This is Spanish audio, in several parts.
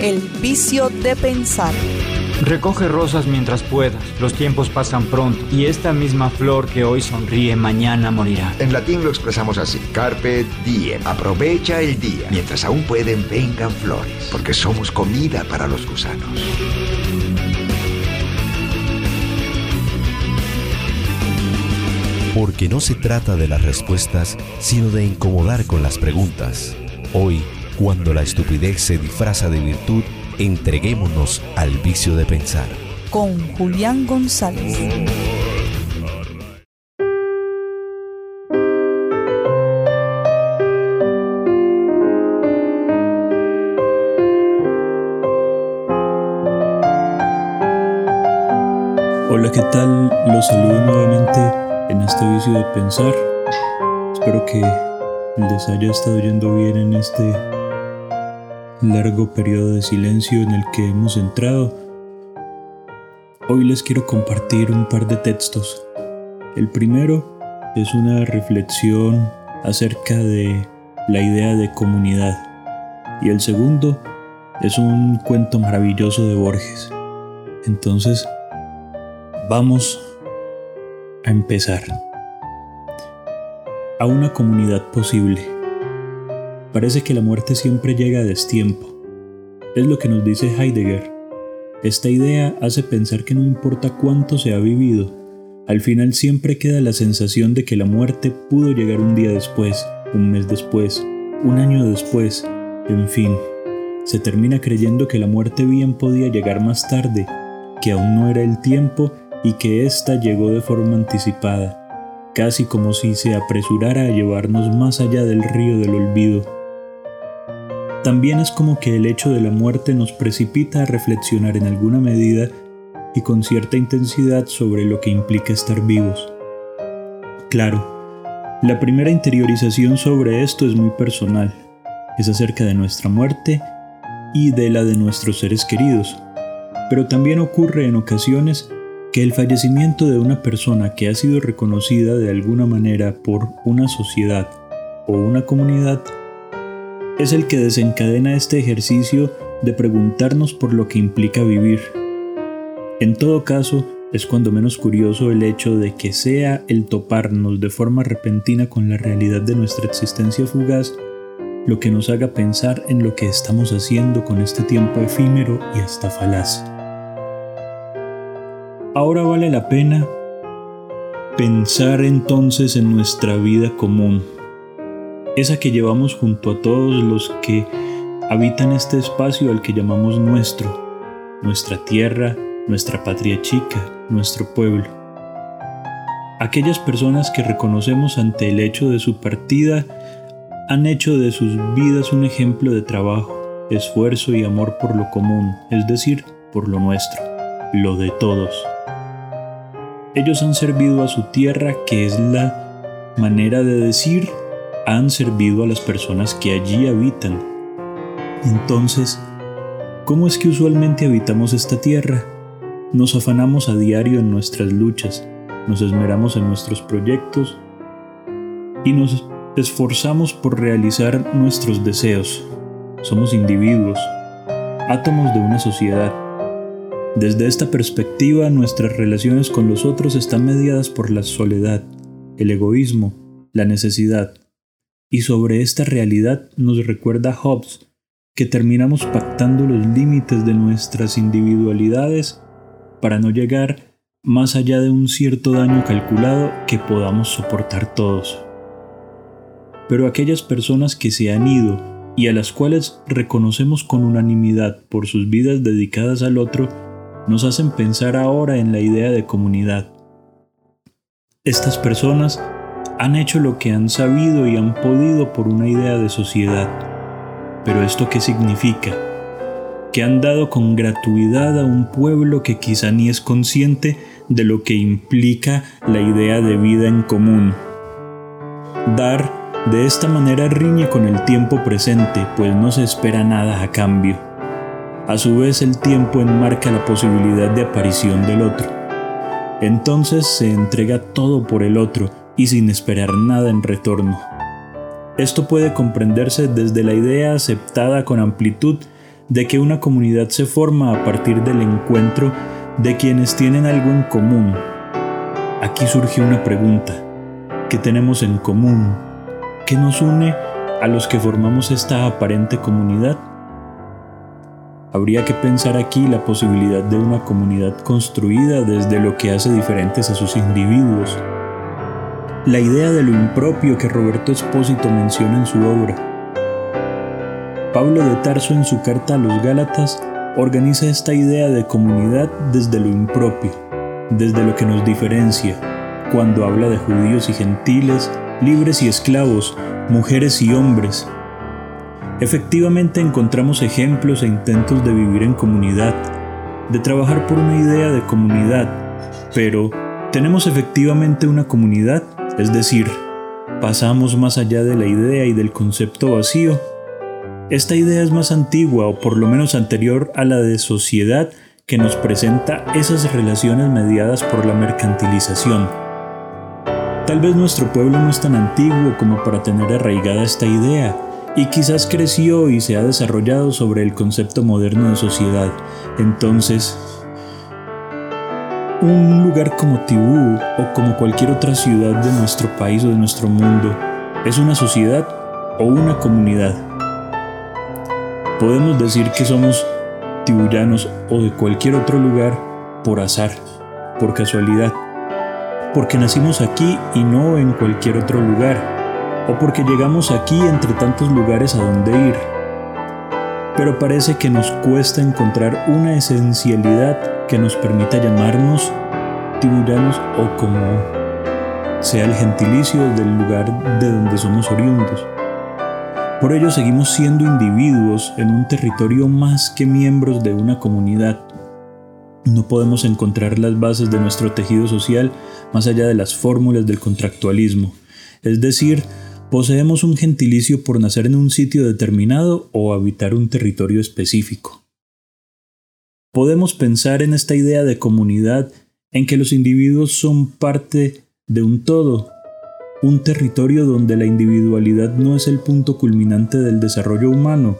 El vicio de pensar. Recoge rosas mientras puedas, los tiempos pasan pronto y esta misma flor que hoy sonríe mañana morirá. En latín lo expresamos así, carpe diem, aprovecha el día, mientras aún pueden vengan flores, porque somos comida para los gusanos. Porque no se trata de las respuestas, sino de incomodar con las preguntas. Hoy, cuando la estupidez se disfraza de virtud, entreguémonos al vicio de pensar. Con Julián González. Hola, ¿qué tal? Los saludo nuevamente en este vicio de pensar. Espero que les haya estado yendo bien en este largo periodo de silencio en el que hemos entrado. Hoy les quiero compartir un par de textos. El primero es una reflexión acerca de la idea de comunidad y el segundo es un cuento maravilloso de Borges. Entonces, vamos a empezar. A una comunidad posible. Parece que la muerte siempre llega a destiempo. Es lo que nos dice Heidegger. Esta idea hace pensar que no importa cuánto se ha vivido, al final siempre queda la sensación de que la muerte pudo llegar un día después, un mes después, un año después, en fin. Se termina creyendo que la muerte bien podía llegar más tarde, que aún no era el tiempo y que ésta llegó de forma anticipada, casi como si se apresurara a llevarnos más allá del río del olvido también es como que el hecho de la muerte nos precipita a reflexionar en alguna medida y con cierta intensidad sobre lo que implica estar vivos. Claro, la primera interiorización sobre esto es muy personal, es acerca de nuestra muerte y de la de nuestros seres queridos, pero también ocurre en ocasiones que el fallecimiento de una persona que ha sido reconocida de alguna manera por una sociedad o una comunidad es el que desencadena este ejercicio de preguntarnos por lo que implica vivir. En todo caso, es cuando menos curioso el hecho de que sea el toparnos de forma repentina con la realidad de nuestra existencia fugaz lo que nos haga pensar en lo que estamos haciendo con este tiempo efímero y hasta falaz. Ahora vale la pena pensar entonces en nuestra vida común, esa que llevamos junto a todos los que habitan este espacio al que llamamos nuestro, nuestra tierra, nuestra patria chica, nuestro pueblo. Aquellas personas que reconocemos ante el hecho de su partida han hecho de sus vidas un ejemplo de trabajo, esfuerzo y amor por lo común, es decir, por lo nuestro, lo de todos. Ellos han servido a su tierra, que es la manera de decir han servido a las personas que allí habitan. Entonces, ¿cómo es que usualmente habitamos esta tierra? Nos afanamos a diario en nuestras luchas, nos esmeramos en nuestros proyectos y nos esforzamos por realizar nuestros deseos. Somos individuos, átomos de una sociedad. Desde esta perspectiva, nuestras relaciones con los otros están mediadas por la soledad, el egoísmo, la necesidad. Y sobre esta realidad nos recuerda Hobbes que terminamos pactando los límites de nuestras individualidades para no llegar más allá de un cierto daño calculado que podamos soportar todos. Pero aquellas personas que se han ido y a las cuales reconocemos con unanimidad por sus vidas dedicadas al otro, nos hacen pensar ahora en la idea de comunidad. Estas personas han hecho lo que han sabido y han podido por una idea de sociedad. Pero ¿esto qué significa? Que han dado con gratuidad a un pueblo que quizá ni es consciente de lo que implica la idea de vida en común. Dar de esta manera riñe con el tiempo presente, pues no se espera nada a cambio. A su vez el tiempo enmarca la posibilidad de aparición del otro. Entonces se entrega todo por el otro, y sin esperar nada en retorno. Esto puede comprenderse desde la idea aceptada con amplitud de que una comunidad se forma a partir del encuentro de quienes tienen algo en común. Aquí surge una pregunta. ¿Qué tenemos en común? ¿Qué nos une a los que formamos esta aparente comunidad? Habría que pensar aquí la posibilidad de una comunidad construida desde lo que hace diferentes a sus individuos. La idea de lo impropio que Roberto Espósito menciona en su obra. Pablo de Tarso en su carta a los Gálatas organiza esta idea de comunidad desde lo impropio, desde lo que nos diferencia, cuando habla de judíos y gentiles, libres y esclavos, mujeres y hombres, Efectivamente encontramos ejemplos e intentos de vivir en comunidad, de trabajar por una idea de comunidad, pero ¿tenemos efectivamente una comunidad? Es decir, ¿pasamos más allá de la idea y del concepto vacío? Esta idea es más antigua o por lo menos anterior a la de sociedad que nos presenta esas relaciones mediadas por la mercantilización. Tal vez nuestro pueblo no es tan antiguo como para tener arraigada esta idea, y quizás creció y se ha desarrollado sobre el concepto moderno de sociedad. Entonces, un lugar como Tibú o como cualquier otra ciudad de nuestro país o de nuestro mundo es una sociedad o una comunidad. Podemos decir que somos tibullanos o de cualquier otro lugar por azar, por casualidad, porque nacimos aquí y no en cualquier otro lugar o porque llegamos aquí entre tantos lugares a donde ir. Pero parece que nos cuesta encontrar una esencialidad que nos permita llamarnos tibullanos o como sea el gentilicio del lugar de donde somos oriundos. Por ello seguimos siendo individuos en un territorio más que miembros de una comunidad. No podemos encontrar las bases de nuestro tejido social más allá de las fórmulas del contractualismo, es decir, Poseemos un gentilicio por nacer en un sitio determinado o habitar un territorio específico. Podemos pensar en esta idea de comunidad en que los individuos son parte de un todo, un territorio donde la individualidad no es el punto culminante del desarrollo humano.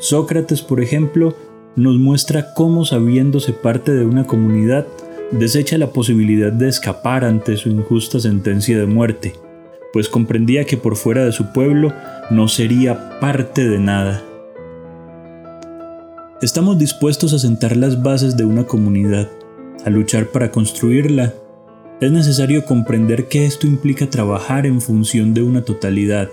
Sócrates, por ejemplo, nos muestra cómo sabiéndose parte de una comunidad, desecha la posibilidad de escapar ante su injusta sentencia de muerte pues comprendía que por fuera de su pueblo no sería parte de nada. Estamos dispuestos a sentar las bases de una comunidad, a luchar para construirla. Es necesario comprender que esto implica trabajar en función de una totalidad,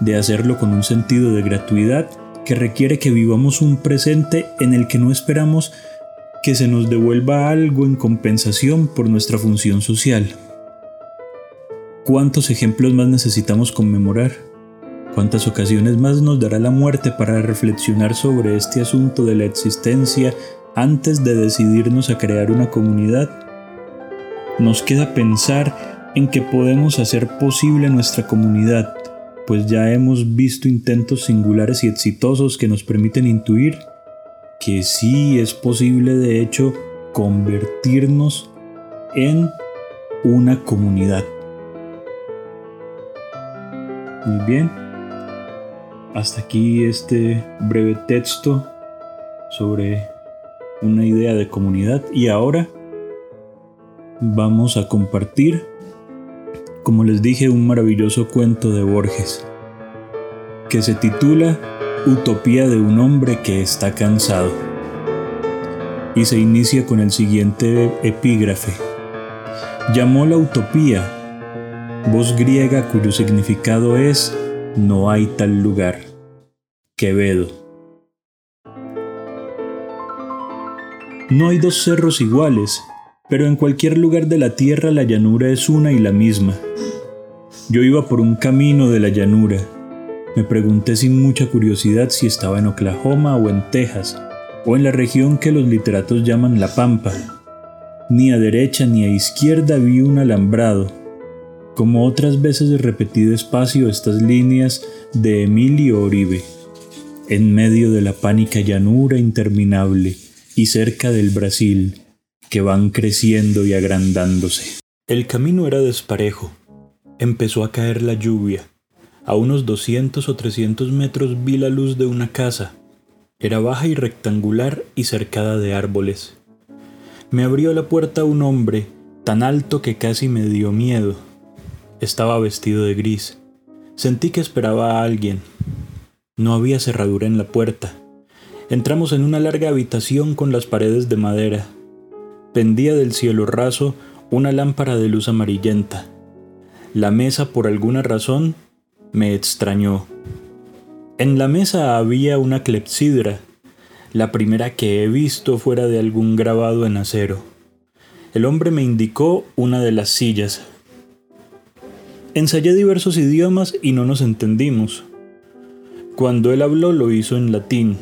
de hacerlo con un sentido de gratuidad que requiere que vivamos un presente en el que no esperamos que se nos devuelva algo en compensación por nuestra función social. ¿Cuántos ejemplos más necesitamos conmemorar? ¿Cuántas ocasiones más nos dará la muerte para reflexionar sobre este asunto de la existencia antes de decidirnos a crear una comunidad? Nos queda pensar en que podemos hacer posible nuestra comunidad, pues ya hemos visto intentos singulares y exitosos que nos permiten intuir que sí es posible de hecho convertirnos en una comunidad. Muy bien. Hasta aquí este breve texto sobre una idea de comunidad y ahora vamos a compartir, como les dije, un maravilloso cuento de Borges que se titula Utopía de un hombre que está cansado y se inicia con el siguiente epígrafe. Llamó la utopía voz griega cuyo significado es no hay tal lugar. Quevedo. No hay dos cerros iguales, pero en cualquier lugar de la tierra la llanura es una y la misma. Yo iba por un camino de la llanura. Me pregunté sin mucha curiosidad si estaba en Oklahoma o en Texas, o en la región que los literatos llaman La Pampa. Ni a derecha ni a izquierda vi un alambrado, como otras veces repetí despacio estas líneas de Emilio Oribe, en medio de la pánica llanura interminable y cerca del Brasil, que van creciendo y agrandándose. El camino era desparejo. Empezó a caer la lluvia. A unos 200 o 300 metros vi la luz de una casa. Era baja y rectangular y cercada de árboles. Me abrió la puerta un hombre, tan alto que casi me dio miedo. Estaba vestido de gris. Sentí que esperaba a alguien. No había cerradura en la puerta. Entramos en una larga habitación con las paredes de madera. Pendía del cielo raso una lámpara de luz amarillenta. La mesa, por alguna razón, me extrañó. En la mesa había una clepsidra, la primera que he visto fuera de algún grabado en acero. El hombre me indicó una de las sillas. Ensayé diversos idiomas y no nos entendimos. Cuando él habló lo hizo en latín.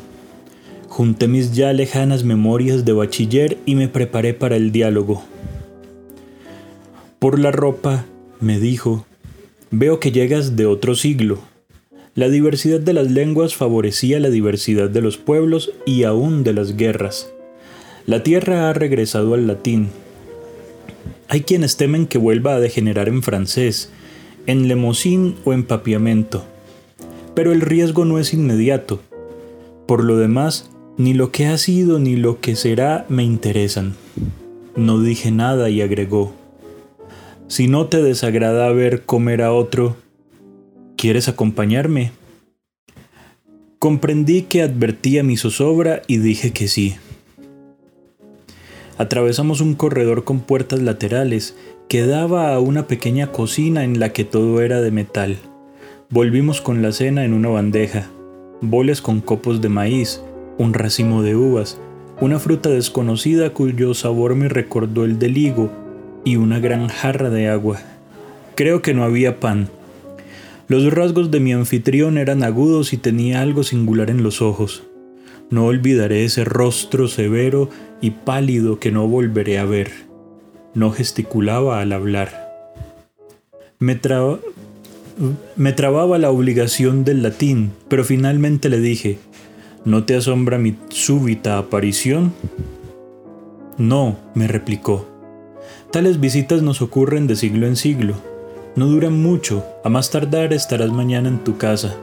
Junté mis ya lejanas memorias de bachiller y me preparé para el diálogo. Por la ropa, me dijo, veo que llegas de otro siglo. La diversidad de las lenguas favorecía la diversidad de los pueblos y aún de las guerras. La tierra ha regresado al latín. Hay quienes temen que vuelva a degenerar en francés, en lemosín o en papiamento. Pero el riesgo no es inmediato. Por lo demás, ni lo que ha sido ni lo que será me interesan. No dije nada y agregó. Si no te desagrada ver comer a otro, ¿Quieres acompañarme? Comprendí que advertía mi zozobra y dije que sí. Atravesamos un corredor con puertas laterales que daba a una pequeña cocina en la que todo era de metal. Volvimos con la cena en una bandeja, boles con copos de maíz, un racimo de uvas, una fruta desconocida cuyo sabor me recordó el del higo y una gran jarra de agua. Creo que no había pan, los rasgos de mi anfitrión eran agudos y tenía algo singular en los ojos. No olvidaré ese rostro severo y pálido que no volveré a ver. No gesticulaba al hablar. Me, me trababa la obligación del latín, pero finalmente le dije, ¿no te asombra mi súbita aparición? No, me replicó. Tales visitas nos ocurren de siglo en siglo. No duran mucho, a más tardar estarás mañana en tu casa.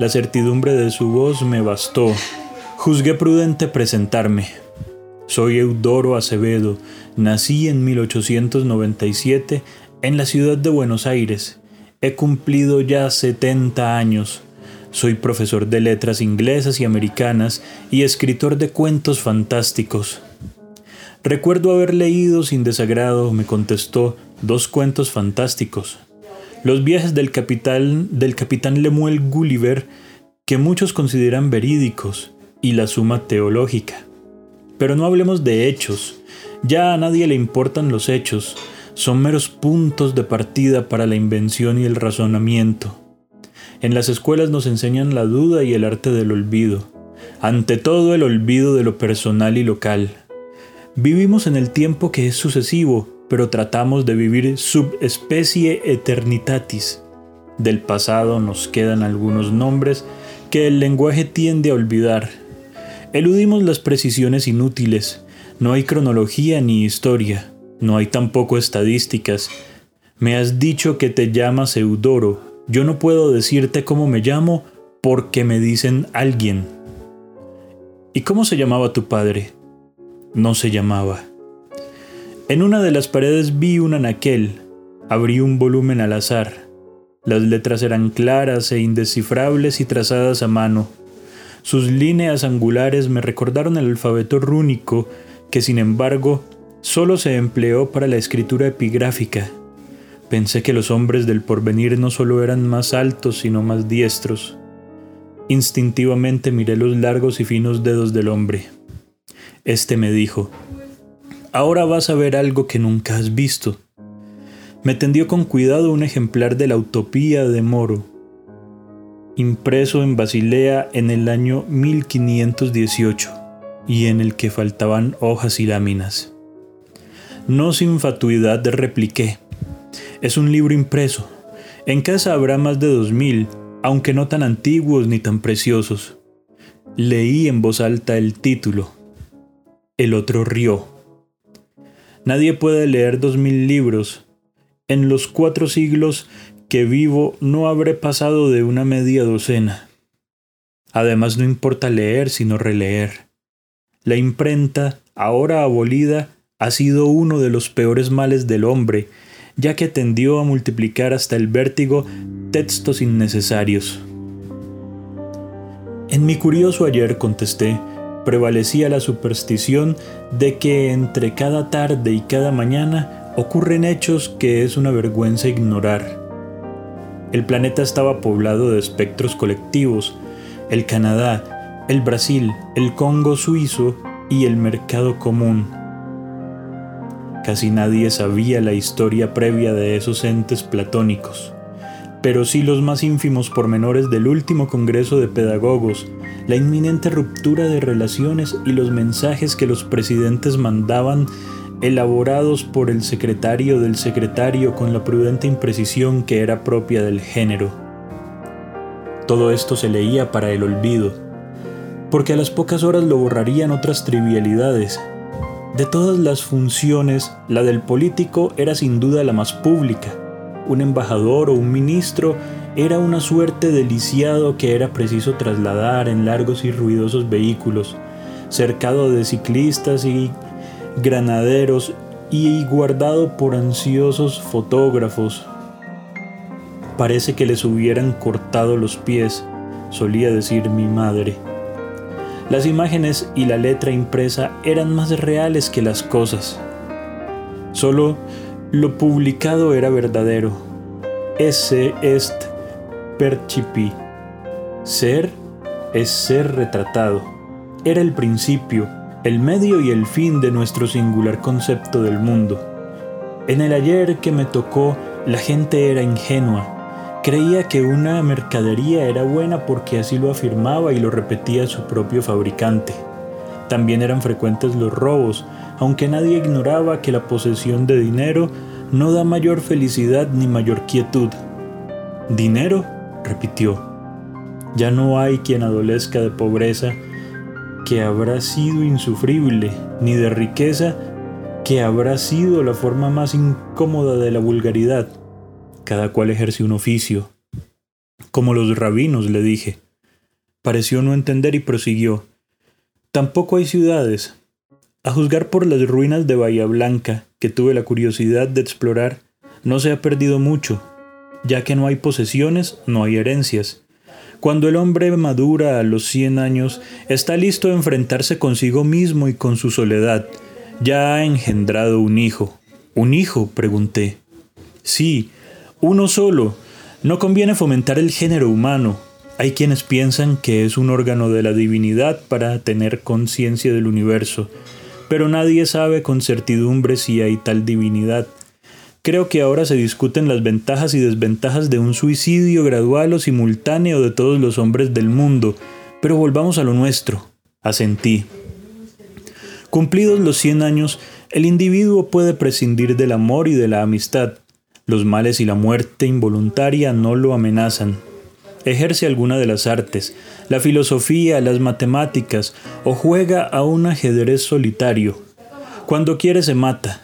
La certidumbre de su voz me bastó. Juzgué prudente presentarme. Soy Eudoro Acevedo, nací en 1897 en la ciudad de Buenos Aires. He cumplido ya 70 años. Soy profesor de letras inglesas y americanas y escritor de cuentos fantásticos. Recuerdo haber leído sin desagrado, me contestó, dos cuentos fantásticos. Los viajes del del capitán Lemuel Gulliver, que muchos consideran verídicos, y la suma teológica. Pero no hablemos de hechos, ya a nadie le importan los hechos, son meros puntos de partida para la invención y el razonamiento. En las escuelas nos enseñan la duda y el arte del olvido, ante todo el olvido de lo personal y local. Vivimos en el tiempo que es sucesivo, pero tratamos de vivir subespecie eternitatis. Del pasado nos quedan algunos nombres que el lenguaje tiende a olvidar. Eludimos las precisiones inútiles. No hay cronología ni historia. No hay tampoco estadísticas. Me has dicho que te llamas Eudoro. Yo no puedo decirte cómo me llamo porque me dicen alguien. ¿Y cómo se llamaba tu padre? No se llamaba. En una de las paredes vi un anaquel. Abrí un volumen al azar. Las letras eran claras e indescifrables y trazadas a mano. Sus líneas angulares me recordaron el alfabeto rúnico que sin embargo solo se empleó para la escritura epigráfica. Pensé que los hombres del porvenir no solo eran más altos, sino más diestros. Instintivamente miré los largos y finos dedos del hombre. Este me dijo, Ahora vas a ver algo que nunca has visto. Me tendió con cuidado un ejemplar de la Utopía de Moro, impreso en Basilea en el año 1518, y en el que faltaban hojas y láminas. No sin fatuidad repliqué. Es un libro impreso. En casa habrá más de dos mil, aunque no tan antiguos ni tan preciosos. Leí en voz alta el título. El otro rió. Nadie puede leer dos mil libros. En los cuatro siglos que vivo no habré pasado de una media docena. Además no importa leer sino releer. La imprenta, ahora abolida, ha sido uno de los peores males del hombre, ya que tendió a multiplicar hasta el vértigo textos innecesarios. En mi curioso ayer contesté, prevalecía la superstición de que entre cada tarde y cada mañana ocurren hechos que es una vergüenza ignorar. El planeta estaba poblado de espectros colectivos, el Canadá, el Brasil, el Congo suizo y el mercado común. Casi nadie sabía la historia previa de esos entes platónicos pero sí los más ínfimos pormenores del último Congreso de Pedagogos, la inminente ruptura de relaciones y los mensajes que los presidentes mandaban elaborados por el secretario del secretario con la prudente imprecisión que era propia del género. Todo esto se leía para el olvido, porque a las pocas horas lo borrarían otras trivialidades. De todas las funciones, la del político era sin duda la más pública, un embajador o un ministro era una suerte de lisiado que era preciso trasladar en largos y ruidosos vehículos, cercado de ciclistas y granaderos y guardado por ansiosos fotógrafos. Parece que les hubieran cortado los pies, solía decir mi madre. Las imágenes y la letra impresa eran más reales que las cosas. Solo lo publicado era verdadero. Ese est percipi. Ser es ser retratado. Era el principio, el medio y el fin de nuestro singular concepto del mundo. En el ayer que me tocó, la gente era ingenua. Creía que una mercadería era buena porque así lo afirmaba y lo repetía su propio fabricante. También eran frecuentes los robos, aunque nadie ignoraba que la posesión de dinero no da mayor felicidad ni mayor quietud. ¿Dinero? repitió. Ya no hay quien adolezca de pobreza que habrá sido insufrible, ni de riqueza que habrá sido la forma más incómoda de la vulgaridad. Cada cual ejerce un oficio. Como los rabinos, le dije. Pareció no entender y prosiguió. Tampoco hay ciudades, a juzgar por las ruinas de Bahía Blanca, que tuve la curiosidad de explorar, no se ha perdido mucho, ya que no hay posesiones, no hay herencias. Cuando el hombre madura a los 100 años, está listo a enfrentarse consigo mismo y con su soledad. Ya ha engendrado un hijo. ¿Un hijo? pregunté. Sí, uno solo. No conviene fomentar el género humano. Hay quienes piensan que es un órgano de la divinidad para tener conciencia del universo pero nadie sabe con certidumbre si hay tal divinidad. Creo que ahora se discuten las ventajas y desventajas de un suicidio gradual o simultáneo de todos los hombres del mundo, pero volvamos a lo nuestro. Asentí. Cumplidos los cien años, el individuo puede prescindir del amor y de la amistad. Los males y la muerte involuntaria no lo amenazan ejerce alguna de las artes, la filosofía, las matemáticas o juega a un ajedrez solitario. Cuando quiere se mata.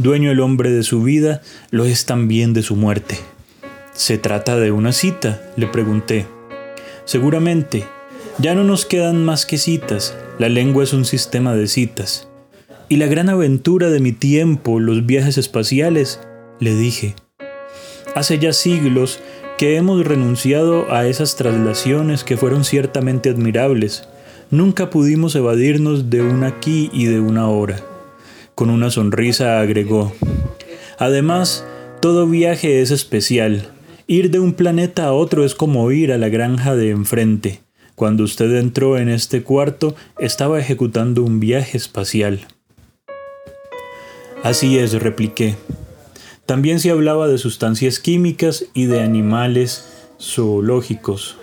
Dueño el hombre de su vida, lo es también de su muerte. ¿Se trata de una cita? le pregunté. Seguramente. Ya no nos quedan más que citas. La lengua es un sistema de citas. ¿Y la gran aventura de mi tiempo, los viajes espaciales? le dije. Hace ya siglos que hemos renunciado a esas traslaciones que fueron ciertamente admirables. Nunca pudimos evadirnos de un aquí y de una hora. Con una sonrisa agregó. Además, todo viaje es especial. Ir de un planeta a otro es como ir a la granja de enfrente. Cuando usted entró en este cuarto, estaba ejecutando un viaje espacial. Así es, repliqué. También se hablaba de sustancias químicas y de animales zoológicos.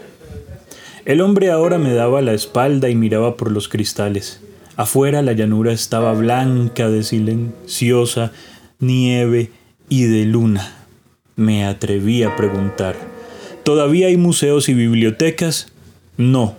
El hombre ahora me daba la espalda y miraba por los cristales. Afuera la llanura estaba blanca de silenciosa nieve y de luna. Me atreví a preguntar. ¿Todavía hay museos y bibliotecas? No.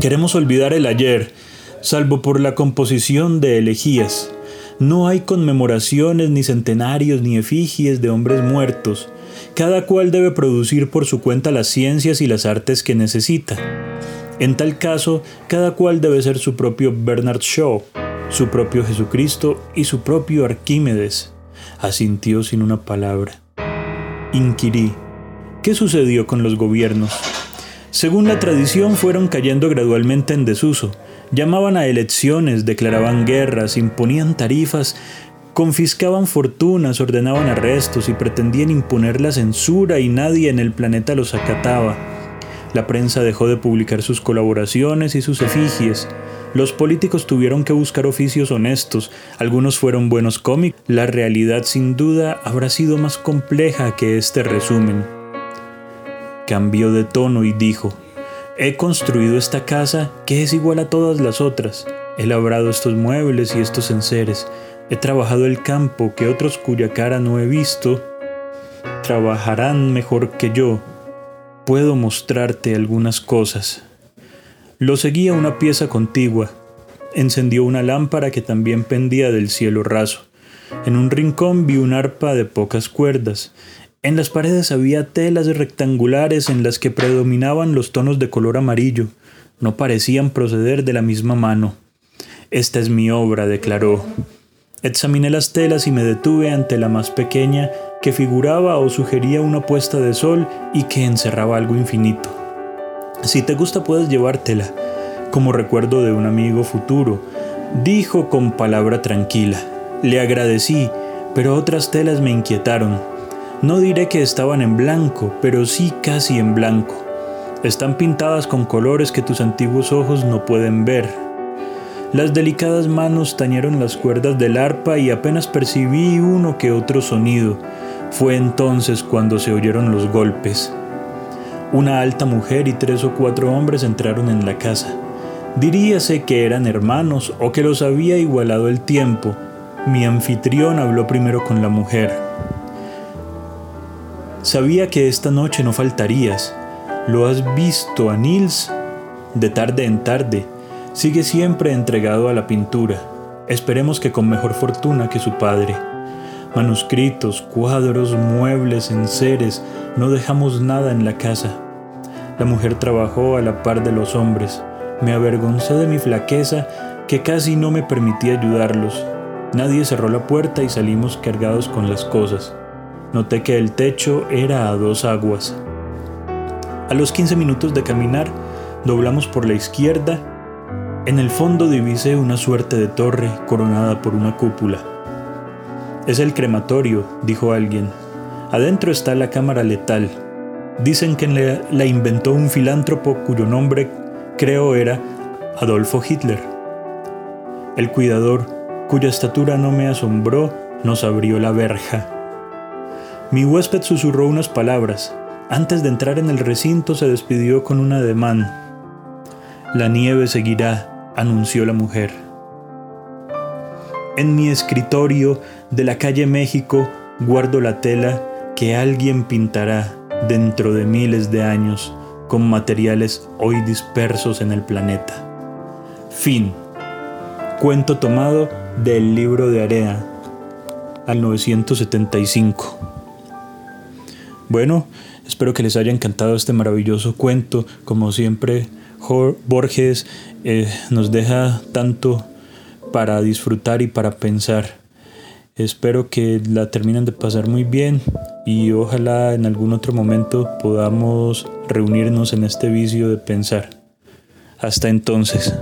Queremos olvidar el ayer, salvo por la composición de elegías. No hay conmemoraciones, ni centenarios, ni efigies de hombres muertos. Cada cual debe producir por su cuenta las ciencias y las artes que necesita. En tal caso, cada cual debe ser su propio Bernard Shaw, su propio Jesucristo y su propio Arquímedes. Asintió sin una palabra. Inquirí, ¿qué sucedió con los gobiernos? Según la tradición, fueron cayendo gradualmente en desuso. Llamaban a elecciones, declaraban guerras, imponían tarifas, confiscaban fortunas, ordenaban arrestos y pretendían imponer la censura y nadie en el planeta los acataba. La prensa dejó de publicar sus colaboraciones y sus efigies. Los políticos tuvieron que buscar oficios honestos, algunos fueron buenos cómicos. La realidad sin duda habrá sido más compleja que este resumen. Cambió de tono y dijo, He construido esta casa que es igual a todas las otras. He labrado estos muebles y estos enseres. He trabajado el campo que otros cuya cara no he visto trabajarán mejor que yo. Puedo mostrarte algunas cosas. Lo seguía una pieza contigua. Encendió una lámpara que también pendía del cielo raso. En un rincón vi un arpa de pocas cuerdas. En las paredes había telas rectangulares en las que predominaban los tonos de color amarillo. No parecían proceder de la misma mano. Esta es mi obra, declaró. Examiné las telas y me detuve ante la más pequeña que figuraba o sugería una puesta de sol y que encerraba algo infinito. Si te gusta puedes llevártela, como recuerdo de un amigo futuro, dijo con palabra tranquila. Le agradecí, pero otras telas me inquietaron. No diré que estaban en blanco, pero sí casi en blanco. Están pintadas con colores que tus antiguos ojos no pueden ver. Las delicadas manos tañeron las cuerdas del arpa y apenas percibí uno que otro sonido. Fue entonces cuando se oyeron los golpes. Una alta mujer y tres o cuatro hombres entraron en la casa. Diríase que eran hermanos o que los había igualado el tiempo. Mi anfitrión habló primero con la mujer. Sabía que esta noche no faltarías. Lo has visto a Nils de tarde en tarde. Sigue siempre entregado a la pintura. Esperemos que con mejor fortuna que su padre. Manuscritos, cuadros, muebles, enseres, no dejamos nada en la casa. La mujer trabajó a la par de los hombres. Me avergoncé de mi flaqueza que casi no me permitía ayudarlos. Nadie cerró la puerta y salimos cargados con las cosas. Noté que el techo era a dos aguas. A los 15 minutos de caminar, doblamos por la izquierda. En el fondo divisé una suerte de torre coronada por una cúpula. Es el crematorio, dijo alguien. Adentro está la cámara letal. Dicen que la inventó un filántropo cuyo nombre creo era Adolfo Hitler. El cuidador, cuya estatura no me asombró, nos abrió la verja. Mi huésped susurró unas palabras. Antes de entrar en el recinto se despidió con un ademán. La nieve seguirá, anunció la mujer. En mi escritorio de la calle México guardo la tela que alguien pintará dentro de miles de años con materiales hoy dispersos en el planeta. Fin. Cuento tomado del libro de Area al 975. Bueno, espero que les haya encantado este maravilloso cuento. Como siempre, Borges eh, nos deja tanto para disfrutar y para pensar. Espero que la terminen de pasar muy bien y ojalá en algún otro momento podamos reunirnos en este vicio de pensar. Hasta entonces.